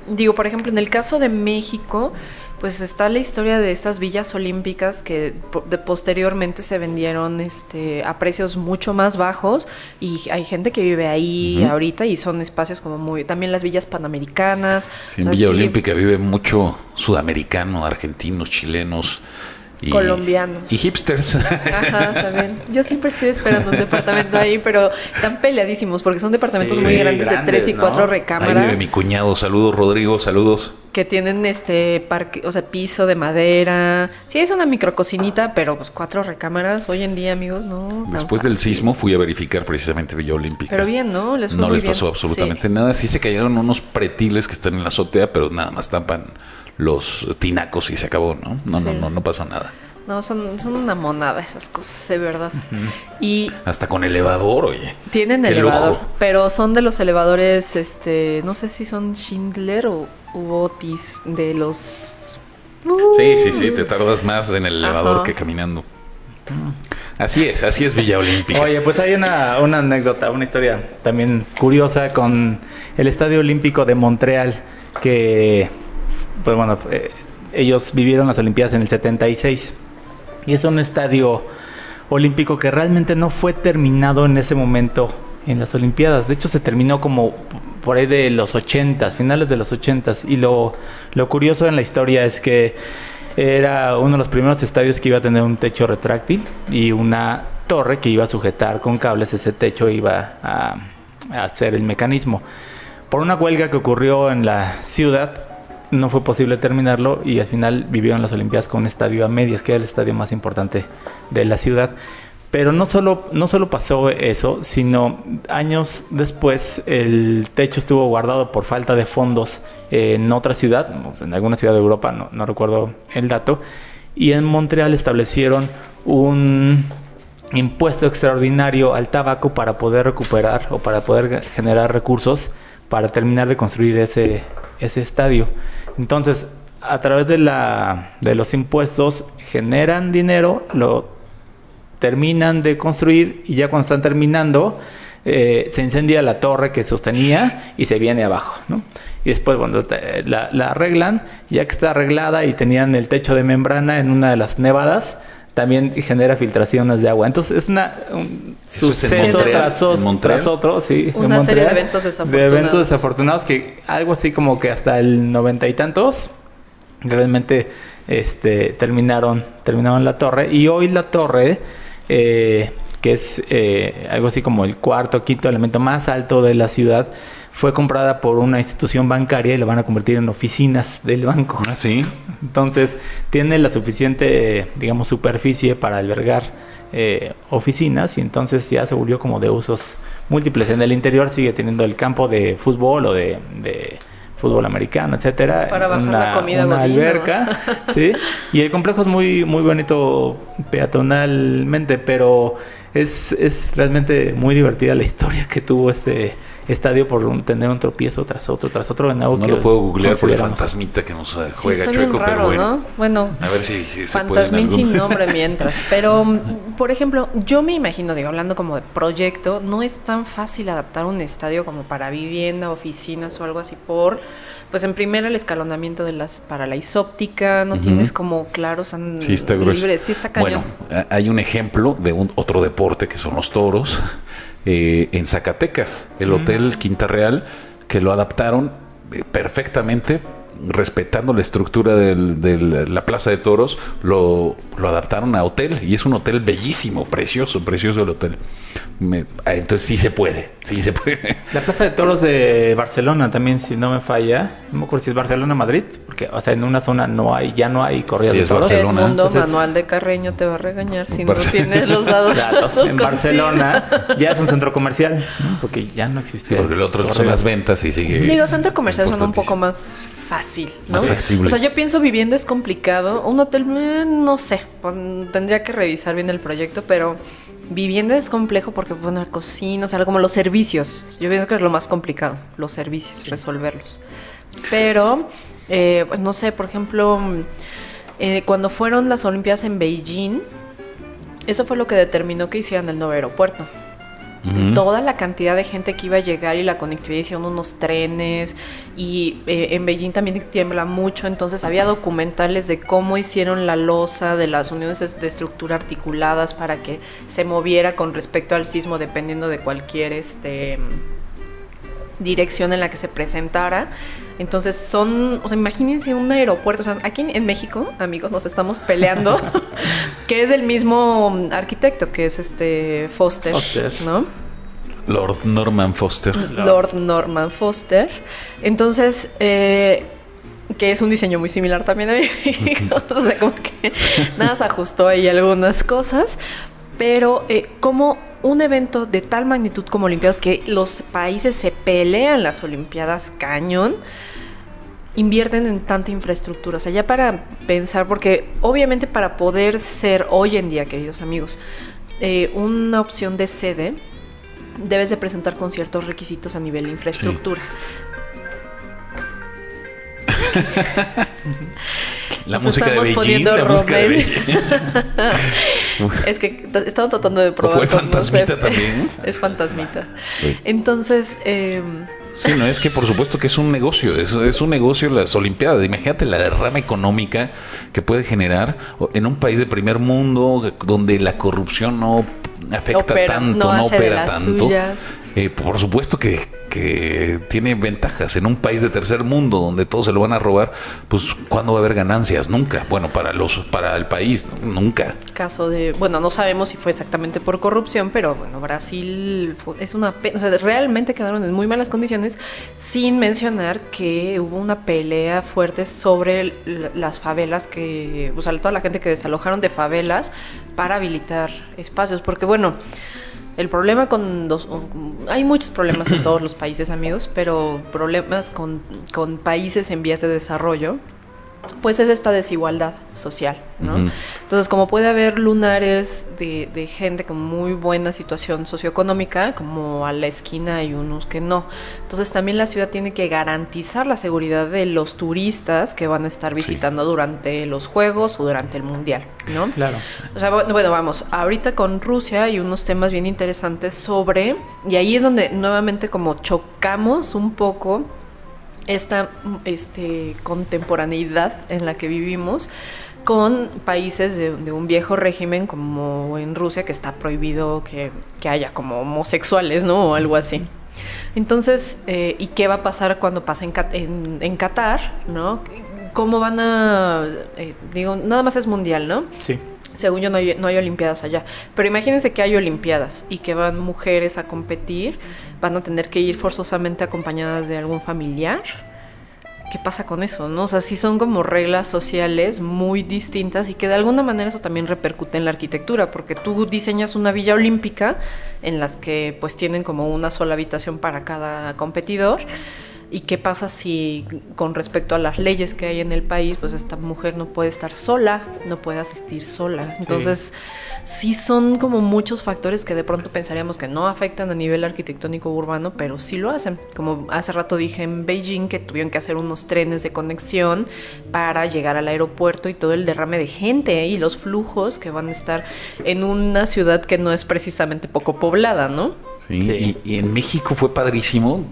Speaker 1: digo, por ejemplo, en el caso de México, pues está la historia de estas villas olímpicas que de- posteriormente se vendieron este, a precios mucho más bajos y hay gente que vive ahí ahorita y son espacios como muy... También las villas panamericanas.
Speaker 3: Sí, en Villa
Speaker 1: sí,
Speaker 3: Olímpica vive mucho sudamericano, argentinos, chilenos. Y,
Speaker 1: Colombianos.
Speaker 3: Y hipsters.
Speaker 1: Ajá, también. Yo siempre estoy esperando un departamento ahí, pero están peleadísimos porque son departamentos
Speaker 2: Sí,
Speaker 1: muy grandes, de
Speaker 2: grandes,
Speaker 1: tres y
Speaker 2: ¿no?
Speaker 1: cuatro
Speaker 3: Ahí
Speaker 1: recámaras.
Speaker 3: vive mi cuñado. Saludos, Rodrigo, saludos.
Speaker 1: que tienen este parque, o sea, piso de madera. Sí, es una micrococinita, pero pues cuatro recámaras hoy en día, amigos, no.
Speaker 3: Después del sismo fui a verificar precisamente Villa Olímpica.
Speaker 1: Pero bien, ¿no? Les fue
Speaker 3: no
Speaker 1: muy
Speaker 3: les
Speaker 1: bien.
Speaker 3: pasó absolutamente
Speaker 1: Sí.
Speaker 3: nada. Sí se cayeron unos pretiles que están en la azotea, pero nada más tampan los tinacos y se acabó, ¿no? No, no,
Speaker 1: Sí.
Speaker 3: no, no pasó nada.
Speaker 1: No, son, son una monada esas cosas, de verdad. Y
Speaker 3: Hasta con elevador, oye.
Speaker 1: tienen
Speaker 3: Qué
Speaker 1: elevador,
Speaker 3: lujo.
Speaker 1: pero son de los elevadores, este, no sé si son Schindler o u Otis, de los...
Speaker 3: Sí, sí, sí, te tardas más en el elevador
Speaker 1: Ajá.
Speaker 3: que caminando. Así es, así es Villa Olímpica.
Speaker 2: Oye, pues hay una, una anécdota, una historia también curiosa con el Estadio Olímpico de Montreal, que, pues bueno, eh, ellos vivieron las Olimpiadas en el 76. Y es un estadio olímpico que realmente no fue terminado en ese momento en las Olimpiadas. De hecho, se terminó como por ahí de los 80, finales de los 80. Y lo, lo curioso en la historia es que era uno de los primeros estadios que iba a tener un techo retráctil y una torre que iba a sujetar con cables ese techo iba a, a hacer el mecanismo. Por una huelga que ocurrió en la ciudad, no fue posible terminarlo y al final vivieron las Olimpiadas con un estadio a medias, que era el estadio más importante de la ciudad. Pero no solo, no solo pasó eso, sino años después el techo estuvo guardado por falta de fondos en otra ciudad, en alguna ciudad de Europa, no, no recuerdo el dato, y en Montreal establecieron un impuesto extraordinario al tabaco para poder recuperar o para poder generar recursos para terminar de construir ese, ese estadio. Entonces, a través de, la, de los impuestos generan dinero, lo terminan de construir y ya cuando están terminando eh, se incendia la torre que sostenía y se viene abajo, ¿no? Y después, te- la, la arreglan, ya que está arreglada y tenían el techo de membrana en una de las nevadas, también genera filtraciones de agua. Entonces es una un
Speaker 3: Eso
Speaker 2: suceso
Speaker 3: Montreal,
Speaker 2: tras, o-
Speaker 3: en Montreal.
Speaker 2: tras otro, sí. en
Speaker 1: Una serie de eventos
Speaker 2: De
Speaker 1: desafortunados.
Speaker 2: eventos desafortunados que algo así como que hasta el noventa y tantos realmente este terminaron terminaron la torre y hoy la torre eh, que es eh, algo así como el cuarto quinto elemento más alto de la ciudad fue comprada por una institución bancaria y la van a convertir en oficinas del banco.
Speaker 3: Ah, sí.
Speaker 2: Entonces, tiene la suficiente, digamos, superficie para albergar eh, oficinas y entonces ya se volvió como de usos múltiples. En el interior sigue teniendo el campo de fútbol o de, de fútbol americano, etcétera.
Speaker 1: Para bajar la comida
Speaker 2: una alberca, sí. Y el complejo es muy, muy bonito peatonalmente, pero es, es realmente muy divertida la historia que tuvo este estadio por un- tener un tropiezo tras otro, tras otro en algo
Speaker 3: No
Speaker 2: que
Speaker 3: lo puedo googlear por el fantasmita que nos eh,
Speaker 1: Sí,
Speaker 3: juega
Speaker 1: está
Speaker 3: chueco,
Speaker 1: raro,
Speaker 3: pero bueno.
Speaker 1: ¿no? Bueno,
Speaker 3: A ver si se puede en
Speaker 1: Fantasmín
Speaker 3: algún-
Speaker 1: sin nombre mientras. Pero, por ejemplo, yo me imagino, digo, hablando como de proyecto, no es tan fácil adaptar un estadio como para vivienda, oficinas o algo así por, pues en primera el escalonamiento de las para la isóptica, no tienes como claros tan
Speaker 3: Sí, está grueso.
Speaker 1: libres, sí está cañón.
Speaker 3: Bueno, a- hay un ejemplo de un otro deporte que son los toros eh, en Zacatecas, el Hotel Quinta Real, que lo adaptaron eh, perfectamente, respetando la estructura de la Plaza de Toros, lo, lo adaptaron a hotel y es un hotel bellísimo, precioso, precioso el hotel. Me- ah, entonces sí se puede, sí se puede.
Speaker 2: La Plaza de Toros de Barcelona también, si no me falla. No me acuerdo si es Barcelona o Madrid, porque, o sea, en una zona no hay, ya no hay corrida
Speaker 3: Sí,
Speaker 2: de
Speaker 3: es
Speaker 2: toros.
Speaker 3: Barcelona.
Speaker 1: Edmundo
Speaker 2: Entonces-
Speaker 1: Manual de Carreño te va a regañar si no
Speaker 3: Barce-
Speaker 1: tiene los dados.
Speaker 2: Datos.
Speaker 1: los
Speaker 2: En. Barcelona ya es un centro comercial, ¿no? porque ya no existe.
Speaker 3: Sí, porque el otro son
Speaker 2: corridas.
Speaker 3: las ventas y sigue.
Speaker 1: Digo, centro comercial son un poco más fácil, ¿no? O sea, yo pienso vivienda es complicado. Un hotel, eh, no sé, tendría que revisar bien el proyecto, pero vivienda es complejo porque, bueno, la cocina, o sea, como los servicios. Yo pienso que es lo más complicado, los servicios, resolverlos. Pero, eh, pues no sé, por ejemplo, eh, cuando fueron las Olimpiadas en Beijing, eso fue lo que determinó que hicieran el nuevo aeropuerto Toda la cantidad de gente que iba a llegar y la conectividad hicieron unos trenes y eh, en Beijing también tiembla mucho, entonces había documentales de cómo hicieron la losa de las uniones es- de estructura articuladas para que se moviera con respecto al sismo dependiendo de cualquier este dirección en la que se presentara. Entonces son, o sea, imagínense un aeropuerto, o sea, aquí en, México, amigos, nos estamos peleando, que es del mismo arquitecto, que es este Foster,
Speaker 2: Foster.
Speaker 1: ¿no?
Speaker 3: Lord Norman Foster.
Speaker 1: Lord Norman Foster. Entonces, eh, que es un diseño muy similar también a o sea, como que nada se ajustó ahí algunas cosas. Pero eh, como un evento de tal magnitud como Olimpiadas, que los países se pelean las Olimpiadas cañón, invierten en tanta infraestructura. O sea, ya para pensar, porque obviamente para poder ser hoy en día, queridos amigos, eh, una opción de sede, debes de presentar con ciertos requisitos a nivel de infraestructura.
Speaker 3: La
Speaker 1: Nos
Speaker 3: música de Beijing. La música de. Beijing.
Speaker 1: Es que estaba tratando de
Speaker 3: ¿O
Speaker 1: probar.
Speaker 3: fue
Speaker 1: con, no sé.
Speaker 3: fantasmita también?
Speaker 1: Es fantasmita.
Speaker 3: Sí.
Speaker 1: Entonces, eh,
Speaker 3: Sí, no, es que por supuesto que es un negocio, es, es un negocio las Olimpiadas. Imagínate la derrama económica que puede generar en un país de primer mundo donde la corrupción no afecta
Speaker 1: Opera,
Speaker 3: tanto,
Speaker 1: no
Speaker 3: no, opera tanto.
Speaker 1: suyas.
Speaker 3: Eh, por supuesto que, que tiene ventajas. En un país de tercer mundo donde todos se lo van a robar, pues ¿cuándo va a haber ganancias? Nunca. Bueno, para los para el país, nunca.
Speaker 1: caso de, bueno, no sabemos si fue exactamente por corrupción, pero bueno, Brasil es una o realmente quedaron en muy malas condiciones, sin mencionar que hubo una pelea fuerte sobre las favelas que, o sea, toda la gente que desalojaron de favelas para habilitar espacios, porque bueno, el problema con los... Hay muchos problemas en todos los países, amigos, pero problemas con, con países en vías de desarrollo, pues es esta desigualdad social, ¿no? Entonces, como puede haber lunares de, de gente con muy buena situación socioeconómica, como a la esquina hay unos que no. Entonces, también la ciudad tiene que garantizar la seguridad de los turistas que van a estar visitando durante los Juegos o durante el Mundial, ¿no?
Speaker 2: Claro.
Speaker 1: O sea, bu- bueno, vamos, ahorita con Rusia hay unos temas bien interesantes sobre, y ahí es donde nuevamente como chocamos un poco esta este, contemporaneidad en la que vivimos con países de, un viejo régimen como en Rusia que está prohibido que, que haya como homosexuales, ¿no? O algo así. Entonces, eh, ¿y qué va a pasar cuando pase en, en, en Qatar, ¿no? ¿Cómo van a...? eh, digo, nada más es mundial, ¿no?
Speaker 2: Sí.
Speaker 1: Según yo no hay, no hay Olimpiadas allá. Pero imagínense que hay Olimpiadas y que van mujeres a competir, van a tener que ir forzosamente acompañadas de algún familiar. ¿Qué pasa con eso? ¿no? O sea, sí son como reglas sociales muy distintas y que de alguna manera eso también repercute en la arquitectura, porque tú diseñas una villa olímpica en las que pues tienen como una sola habitación para cada competidor. ¿Y qué pasa si con respecto a las leyes que hay en el país, pues esta mujer no puede estar sola, no puede asistir sola? Entonces, sí, son como muchos factores que de pronto pensaríamos que no afectan a nivel arquitectónico urbano, pero sí lo hacen. Como hace rato dije en Beijing que tuvieron que hacer unos trenes de conexión para llegar al aeropuerto y todo el derrame de gente y los flujos que van a estar en una ciudad que no es precisamente poco poblada, ¿no?
Speaker 3: Sí,
Speaker 2: Sí.
Speaker 3: Y, y en México fue padrísimo.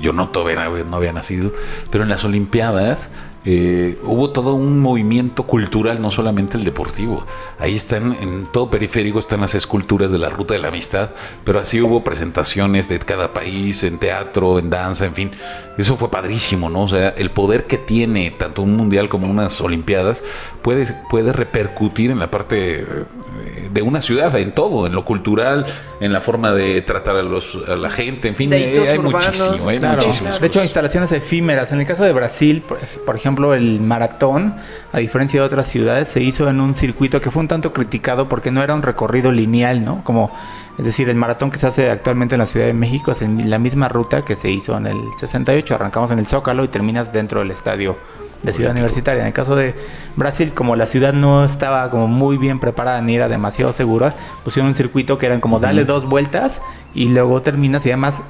Speaker 3: yo no todavía no había nacido, pero en las Olimpiadas eh, hubo todo un movimiento cultural, no solamente el deportivo. Ahí están, en todo periférico están las esculturas de la Ruta de la Amistad, pero así hubo presentaciones de cada país, en teatro, en danza, en fin. Eso fue padrísimo, ¿no? O sea, el poder que tiene tanto un mundial como unas Olimpiadas puede, puede repercutir en la parte eh, de una ciudad, en todo, en lo cultural, en la forma de tratar a, los, a la gente, en fin, eh, hay
Speaker 1: urbanos.
Speaker 3: muchísimo, hay
Speaker 2: Claro.
Speaker 3: muchísimas
Speaker 2: De hecho, instalaciones efímeras. En el caso de Brasil, por, por ejemplo, el maratón, a diferencia de otras ciudades, se hizo en un circuito que fue un tanto criticado porque no era un recorrido lineal, ¿no? Como, es decir, el maratón que se hace actualmente en la Ciudad de México es en la misma ruta que se hizo en el 68. Arrancamos en el Zócalo y terminas dentro del estadio de Ciudad Universitaria. En el caso de Brasil, como la ciudad no estaba como muy bien preparada ni era demasiado segura, pusieron un circuito que eran como dale dos vueltas y luego terminas y además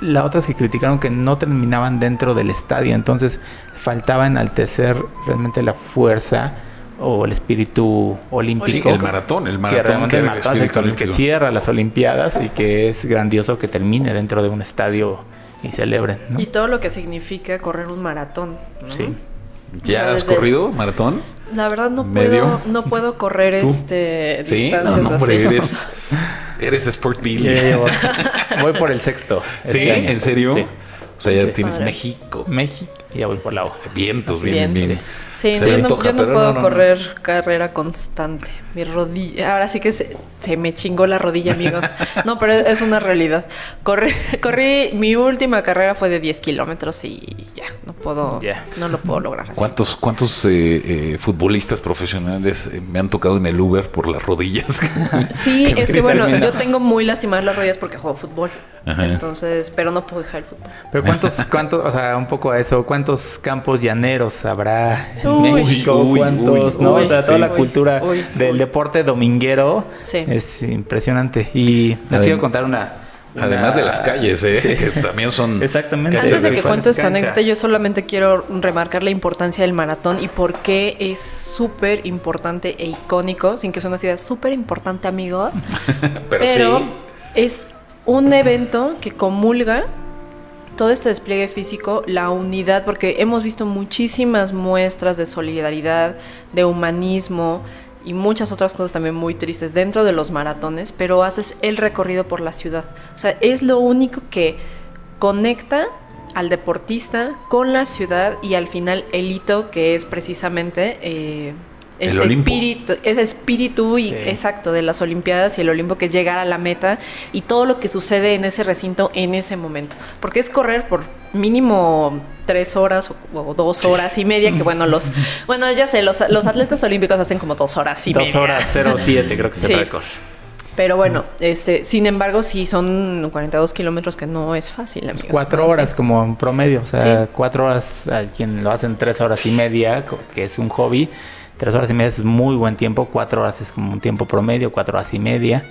Speaker 2: la otra es que criticaron que no terminaban dentro del estadio, entonces faltaba enaltecer realmente la fuerza o el espíritu olímpico.
Speaker 3: Sí, el maratón, el
Speaker 2: que
Speaker 3: maratón
Speaker 2: realmente
Speaker 3: que
Speaker 2: el maratón es el el que cierra las Olimpiadas y que es grandioso que termine dentro de un estadio y celebren. ¿no?
Speaker 1: Y todo lo que significa correr un maratón. ¿no?
Speaker 2: Sí.
Speaker 3: ¿Ya
Speaker 1: O sea,
Speaker 3: has corrido maratón?
Speaker 1: La verdad no
Speaker 3: ¿Medio?
Speaker 1: puedo, no puedo correr
Speaker 3: ¿Tú?
Speaker 1: este
Speaker 3: Sí,
Speaker 1: distancias
Speaker 3: no, no, hombre,
Speaker 1: así.
Speaker 3: eres, eres Sport Bill.
Speaker 2: Ya llevo- voy por el sexto.
Speaker 3: ¿Sí?
Speaker 2: este año.
Speaker 3: ¿En serio?
Speaker 2: Sí.
Speaker 3: O sea, ya
Speaker 2: Sí.
Speaker 3: tienes
Speaker 1: Padre.
Speaker 3: México.
Speaker 2: México y ya voy por la hoja.
Speaker 3: Vientos, bien.
Speaker 1: Sí,
Speaker 3: Se
Speaker 1: yo no,
Speaker 3: antoja,
Speaker 1: yo no puedo
Speaker 3: no, no, no.
Speaker 1: correr carrera constante. Mi rodilla, ahora sí que se, se me chingó la rodilla, amigos. No, pero es una realidad. Corrí, corrí, mi última carrera fue de 10 kilómetros y ya, no puedo, no lo puedo lograr. así.
Speaker 3: ¿Cuántos, cuántos eh, eh, futbolistas profesionales eh, me han tocado en el Uber por las rodillas?
Speaker 1: Sí, es que bueno, yo tengo muy lastimadas las rodillas porque juego fútbol.
Speaker 3: Ajá.
Speaker 1: Entonces, pero no puedo dejar el fútbol.
Speaker 2: Pero cuántos, cuántos, o sea, un poco a eso, ¿cuántos campos llaneros habrá en
Speaker 1: Uy.
Speaker 2: México?
Speaker 3: Uy,
Speaker 2: ¿Cuántos?
Speaker 3: uy,
Speaker 2: no,
Speaker 1: uy,
Speaker 2: o sea, toda
Speaker 1: sí.
Speaker 2: la cultura
Speaker 1: uy,
Speaker 2: del
Speaker 1: uy.
Speaker 2: deporte dominguero
Speaker 1: Sí.
Speaker 2: es impresionante. Y les quiero contar una, una-
Speaker 3: Además de las calles, ¿eh?
Speaker 2: Sí.
Speaker 3: que también son...
Speaker 2: Exactamente.
Speaker 1: Antes de que cuentes tu anécdota, yo solamente quiero remarcar la importancia del maratón y por qué es súper importante e icónico, sin que suene así, es súper importante, amigos.
Speaker 3: Pero,
Speaker 1: Pero
Speaker 3: sí.
Speaker 1: es un evento que comulga todo este despliegue físico, la unidad, porque hemos visto muchísimas muestras de solidaridad, de humanismo y muchas otras cosas también muy tristes dentro de los maratones, pero haces el recorrido por la ciudad. O sea, es lo único que conecta al deportista con la ciudad y al final el hito que es precisamente eh,
Speaker 3: El
Speaker 1: este
Speaker 3: Olimpo.
Speaker 1: espíritu, ese espíritu y
Speaker 2: Sí.
Speaker 1: exacto de las Olimpiadas y el Olimpo que es llegar a la meta y todo lo que sucede en ese recinto en ese momento. Porque es correr por mínimo tres horas o, o dos horas y media, que bueno, los, bueno, ya sé, los, los atletas olímpicos hacen como dos horas y
Speaker 2: Dos
Speaker 1: media.
Speaker 2: horas 07 creo que es
Speaker 1: Sí.
Speaker 2: el récord.
Speaker 1: Pero bueno, este, sin embargo, sí son 42 kilómetros que no es fácil, amigos.
Speaker 2: Cuatro
Speaker 1: ¿no?
Speaker 2: horas como en promedio, o sea,
Speaker 1: Sí.
Speaker 2: cuatro horas, a quien lo hacen tres horas y media, que es un hobby, tres horas y media es muy buen tiempo, cuatro horas es como un tiempo promedio, cuatro horas y media.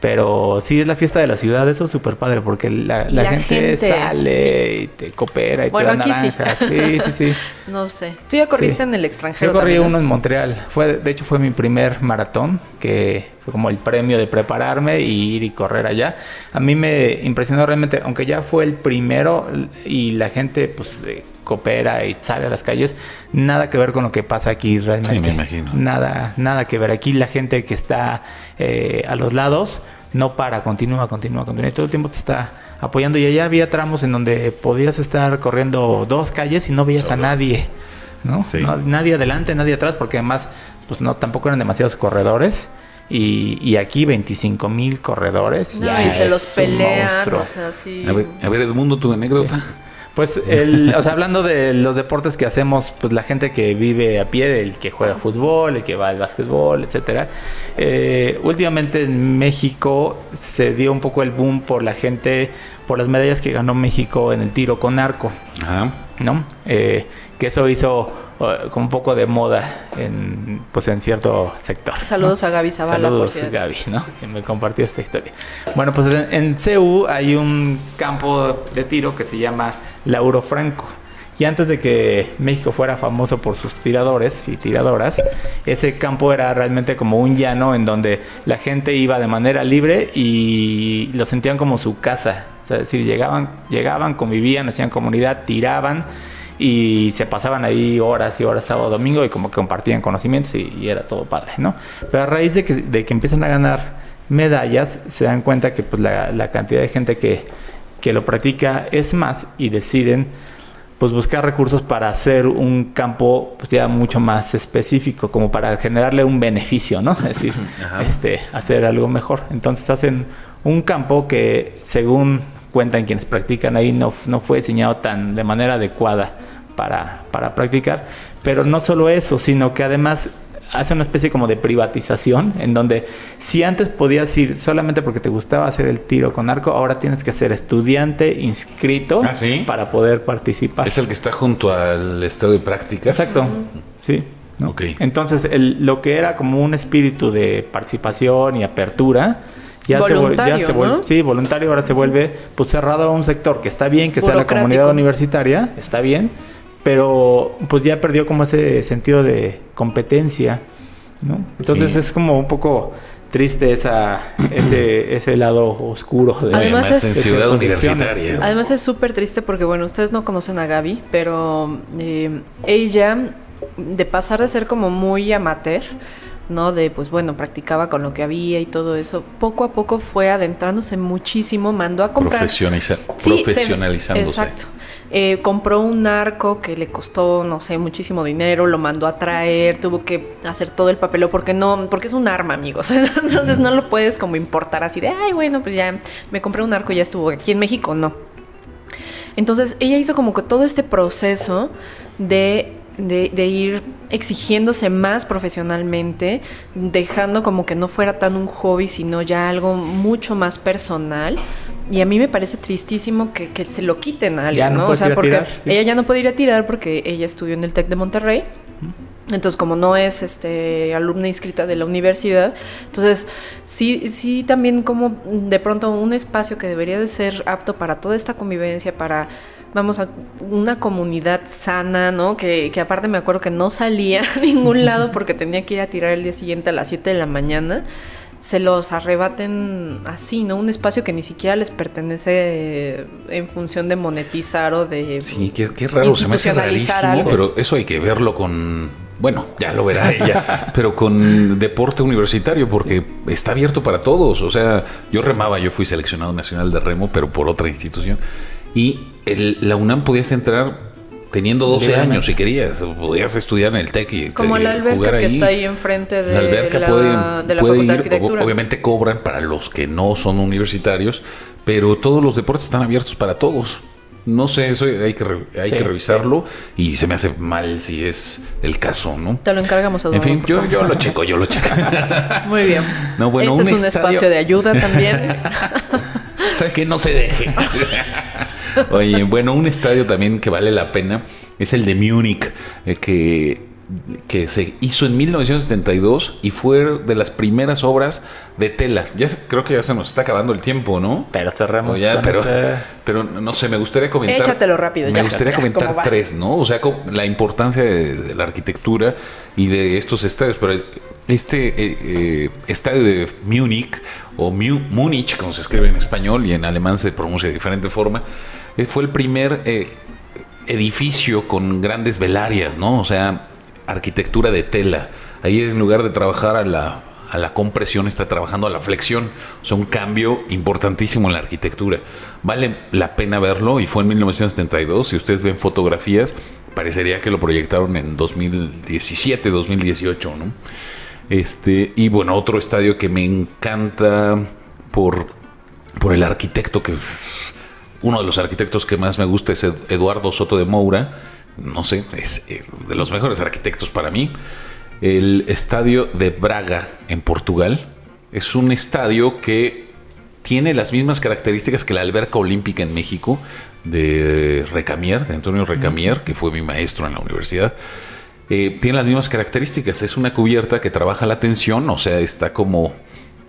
Speaker 2: Pero sí es la fiesta de la ciudad, eso es súper padre porque la, la
Speaker 1: La
Speaker 2: gente,
Speaker 1: gente,
Speaker 2: sale y te coopera y
Speaker 1: Bueno,
Speaker 2: te da
Speaker 1: aquí sí.
Speaker 2: Sí, sí, sí.
Speaker 1: No sé. Tú ya corriste
Speaker 2: Sí.
Speaker 1: en el extranjero.
Speaker 2: Yo corrí
Speaker 1: también,
Speaker 2: uno
Speaker 1: ¿no?
Speaker 2: en Montreal. Fue, de hecho, fue mi primer maratón, que fue como el premio de prepararme y ir y correr allá. A mí me impresionó realmente, aunque ya fue el primero y la gente, pues, eh, coopera y sale a las calles, nada que ver con lo que pasa aquí realmente.
Speaker 3: Sí, me imagino.
Speaker 2: Nada, nada que ver. Aquí la gente que está eh, a los lados no para, continúa, continúa, continúa. Y todo el tiempo te está apoyando. Y allá había tramos en donde podías estar corriendo dos calles y no veías a nadie. ¿no?
Speaker 3: Sí.
Speaker 2: No, nadie adelante, nadie atrás, porque además, pues no, tampoco eran demasiados corredores. Y, y aquí 25 mil corredores.
Speaker 1: No,
Speaker 2: ya
Speaker 1: y se los pelean, o sea, sí.
Speaker 3: A ver, a ver, Edmundo, tu anécdota.
Speaker 2: Pues, el, o sea, hablando de los deportes que hacemos, pues la gente que vive a pie, el que juega fútbol, el que va al básquetbol, etcétera. eh, últimamente en México se dio un poco el boom por la gente, por las medallas que ganó México en el tiro con arco,
Speaker 3: Ajá.
Speaker 2: ¿no? Eh, que eso hizo como un poco de moda en, pues en cierto sector. ¿no?
Speaker 1: Saludos a Gaby Zavala, por
Speaker 2: Saludos,
Speaker 1: cierto.
Speaker 2: Gaby, ¿no? Que me compartió esta historia. Bueno, pues en, en CEU hay un campo de tiro que se llama Lauro Franco. Y antes de que México fuera famoso por sus tiradores y tiradoras, ese campo era realmente como un llano en donde la gente iba de manera libre y lo sentían como su casa. O sea, es decir, llegaban, llegaban, convivían, hacían comunidad, tiraban y se pasaban ahí horas y horas sábado domingo y como que compartían conocimientos y, y era todo padre, ¿no? Pero a raíz de que, de que empiezan a ganar medallas, se dan cuenta que pues, la, la cantidad de gente que, que lo practica es más y deciden pues buscar recursos para hacer un campo pues, ya mucho más específico, como para generarle un beneficio, ¿no? Es decir,
Speaker 3: Ajá.
Speaker 2: este, hacer algo mejor. Entonces hacen un campo que, según cuentan quienes practican ahí, no, no fue diseñado tan de manera adecuada para, para practicar. Pero no solo eso, sino que además hace una especie como de privatización, en donde si antes podías ir solamente porque te gustaba hacer el tiro con arco, ahora tienes que ser estudiante inscrito
Speaker 3: Ah, ¿sí?
Speaker 2: para poder participar.
Speaker 3: Es el que está junto al estado de prácticas.
Speaker 2: Exacto, sí. Entonces, el- lo que era como un espíritu de participación y apertura, ya se,
Speaker 1: Voluntario,
Speaker 2: ya se vuelve,
Speaker 1: ¿no?
Speaker 2: sí, voluntario ahora se vuelve pues cerrado a un sector que está bien que sea la comunidad universitaria, está bien, pero pues ya perdió como ese sentido de competencia, ¿no? Entonces
Speaker 3: Sí.
Speaker 2: es como un poco triste esa ese ese lado oscuro de
Speaker 1: Además
Speaker 3: Además,
Speaker 1: es-
Speaker 3: en ciudad universitaria.
Speaker 1: Además es súper triste porque, bueno, ustedes no conocen a Gaby, pero eh, ella, de pasar de ser como muy amateur, ¿no? De, pues bueno, practicaba con lo que había y todo eso, poco a poco fue adentrándose muchísimo, mandó a comprar... Sí,
Speaker 3: profesionalizándose.
Speaker 1: exacto. Eh, compró un arco que le costó, no sé, muchísimo dinero, lo mandó a traer, tuvo que hacer todo el papeleo porque no, porque es un arma, amigos. Entonces no lo puedes como importar así de, ay, bueno, pues ya me compré un arco y ya estuvo. Aquí en México no. Entonces ella hizo como que todo este proceso de, de, de ir exigiéndose más profesionalmente, dejando como que no fuera tan un hobby, sino ya algo mucho más personal. Y a mí me parece tristísimo que, que se lo quiten a alguien,
Speaker 2: Ya no
Speaker 1: ¿no? O sea, porque
Speaker 2: tirar, sí.
Speaker 1: ella ya no puede ir a tirar porque ella estudió en el TEC de Monterrey. Entonces, como no es este alumna inscrita de la universidad, entonces sí, sí también como de pronto un espacio que debería de ser apto para toda esta convivencia, para vamos a una comunidad sana, ¿no? Que, que aparte me acuerdo que no salía a ningún lado porque tenía que ir a tirar el día siguiente a las 7 de la mañana. Se los arrebaten así, ¿no? Un espacio que ni siquiera les pertenece en función de monetizar o de
Speaker 3: Sí, qué, qué raro, se me hace rarísimo,
Speaker 1: algo.
Speaker 3: pero eso hay que verlo con, bueno, ya lo verá ella, pero con deporte universitario, porque está abierto para todos. O sea, yo remaba, yo fui seleccionado nacional de remo, pero por otra institución, y el- la UNAM podías entrar teniendo 12
Speaker 2: Libremente.
Speaker 3: años si querías, o podías estudiar en el TEC y
Speaker 1: Como
Speaker 3: y
Speaker 1: la alberca
Speaker 3: jugar
Speaker 1: que
Speaker 3: ahí.
Speaker 1: está ahí enfrente de
Speaker 3: La alberca
Speaker 1: la,
Speaker 3: puede,
Speaker 1: de la
Speaker 3: puede
Speaker 1: Facultad de
Speaker 3: ir,
Speaker 1: Arquitectura.
Speaker 3: o- obviamente cobran para los que no son universitarios, pero todos los deportes están abiertos para todos. No sé, eso hay que, re- hay
Speaker 2: Sí,
Speaker 3: que revisarlo y se me hace mal si es el caso, ¿no?
Speaker 1: Te lo encargamos,
Speaker 3: En
Speaker 1: Eduardo.
Speaker 3: fin, yo, yo lo checo, yo lo checo.
Speaker 1: Muy bien.
Speaker 3: No, bueno,
Speaker 1: este
Speaker 3: un
Speaker 1: es un
Speaker 3: estadio-
Speaker 1: espacio de ayuda también.
Speaker 3: ¿Sabes qué? No se deje. Oye, bueno, un estadio también que vale la pena es el de Múnich, eh, que, que se hizo en 1972 y fue de las primeras obras de tela. Ya se- creo que ya se nos está acabando el tiempo, ¿no?
Speaker 2: Pero cerramos
Speaker 3: ya, pero,
Speaker 2: ese-
Speaker 3: pero no sé, me gustaría comentar.
Speaker 1: Échatelo rápido,
Speaker 3: Me
Speaker 1: ya.
Speaker 3: gustaría
Speaker 1: Ya,
Speaker 3: comentar tres, ¿no? O sea, la importancia de, de la arquitectura y de estos estadios. Pero este eh, eh, estadio de Múnich, o Mu- Múnich, como se escribe en español y en alemán se pronuncia de diferente forma, fue el primer. eh, edificio con grandes velarias, ¿no? O sea, arquitectura de tela. Ahí en lugar de trabajar a la, a la compresión, está trabajando a la flexión. O sea, un cambio importantísimo en la arquitectura. Vale la pena verlo y fue en 1972. Si ustedes ven fotografías, parecería que lo proyectaron en 2017, 2018, ¿no? Este, y bueno, otro estadio que me encanta por, por el arquitecto que uno de los arquitectos que más me gusta es Eduardo Soto de Moura. No sé, es de los mejores arquitectos para mí. El estadio de Braga, en Portugal, es un estadio que tiene las mismas características que la alberca olímpica en México de Recamier, de Antonio Recamier, que fue mi maestro en la universidad. Eh, tiene las mismas características. Es una cubierta que trabaja la tensión, o sea, está como,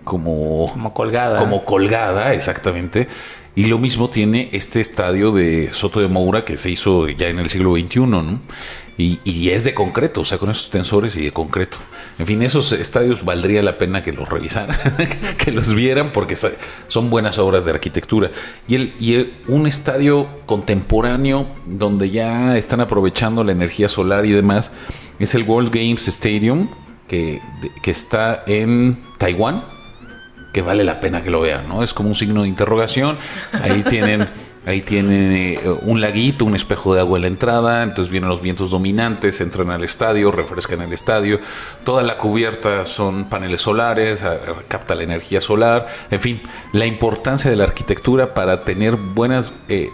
Speaker 3: como,
Speaker 2: como colgada.
Speaker 3: Como colgada, exactamente. Y lo mismo tiene este estadio de Soto de Moura que se hizo ya en el siglo XXI, ¿no? Y, es de concreto, o sea, con esos tensores y de concreto. En fin, esos estadios valdría la pena que los revisaran, que los vieran, porque son buenas obras de arquitectura. Y, el, y un estadio contemporáneo donde ya están aprovechando la energía solar y demás es el World Games Stadium, que, que está en Taiwán que vale la pena que lo vean, ¿no? Es como un signo de interrogación. Ahí tienen, ahí tienen eh, un laguito, un espejo de agua en la entrada, entonces vienen los vientos dominantes, entran al estadio, refrescan el estadio. Toda la cubierta son paneles solares, capta la energía solar. En fin, la importancia de la arquitectura para tener buenas, eh,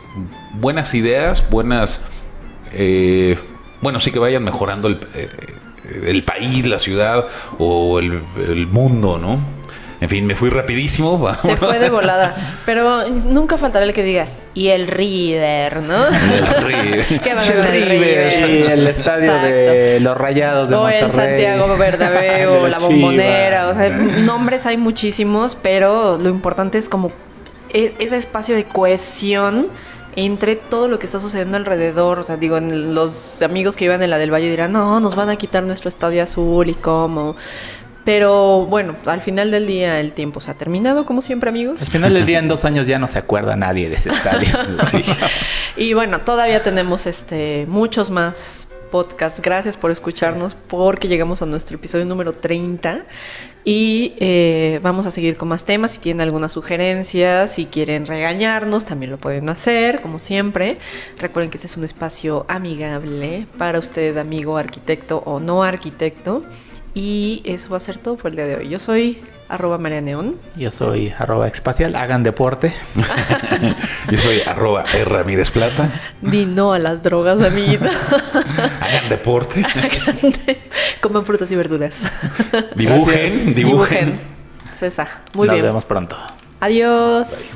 Speaker 3: buenas ideas, buenas, eh, bueno, sí que vayan mejorando el, el país, la ciudad o el, el mundo, ¿no? En fin, me fui rapidísimo.
Speaker 1: Se fue de volada. Pero nunca faltará el que diga, y el River, ¿no?
Speaker 3: El River.
Speaker 1: ¿Qué va a el River?
Speaker 2: Y el estadio de los Rayados de
Speaker 1: o
Speaker 2: Monterrey.
Speaker 1: el Santiago Bernabéu, la Bombonera. O sea, nombres hay muchísimos, pero lo importante es como e, ese espacio de cohesión entre todo lo que está sucediendo alrededor. O sea, digo, los amigos que iban en la del Valle dirán, no, nos van a quitar nuestro estadio azul y cómo. Pero bueno, al final del día el tiempo se ha terminado, como siempre, amigos.
Speaker 2: Al final del día, en dos años ya no se acuerda nadie de ese estadio.
Speaker 1: Y bueno, todavía tenemos este muchos más podcasts. Gracias por escucharnos, porque llegamos a nuestro episodio número 30. Y eh, vamos a seguir con más temas. Si tienen alguna sugerencia, si quieren regañarnos, también lo pueden hacer, como siempre. Recuerden que este es un espacio amigable para usted, amigo, arquitecto o no arquitecto. Y eso va a ser todo por el día de hoy. Yo soy arroba María Neón.
Speaker 2: Yo soy arroba espacial, hagan deporte.
Speaker 3: Yo soy arroba R Ramírez Plata.
Speaker 1: Di no a las drogas, amiguita.
Speaker 3: hagan deporte.
Speaker 1: Coman frutas y verduras.
Speaker 3: Dibujen, dibujen.
Speaker 1: César, muy bien.
Speaker 2: Nos vemos pronto.
Speaker 1: Adiós.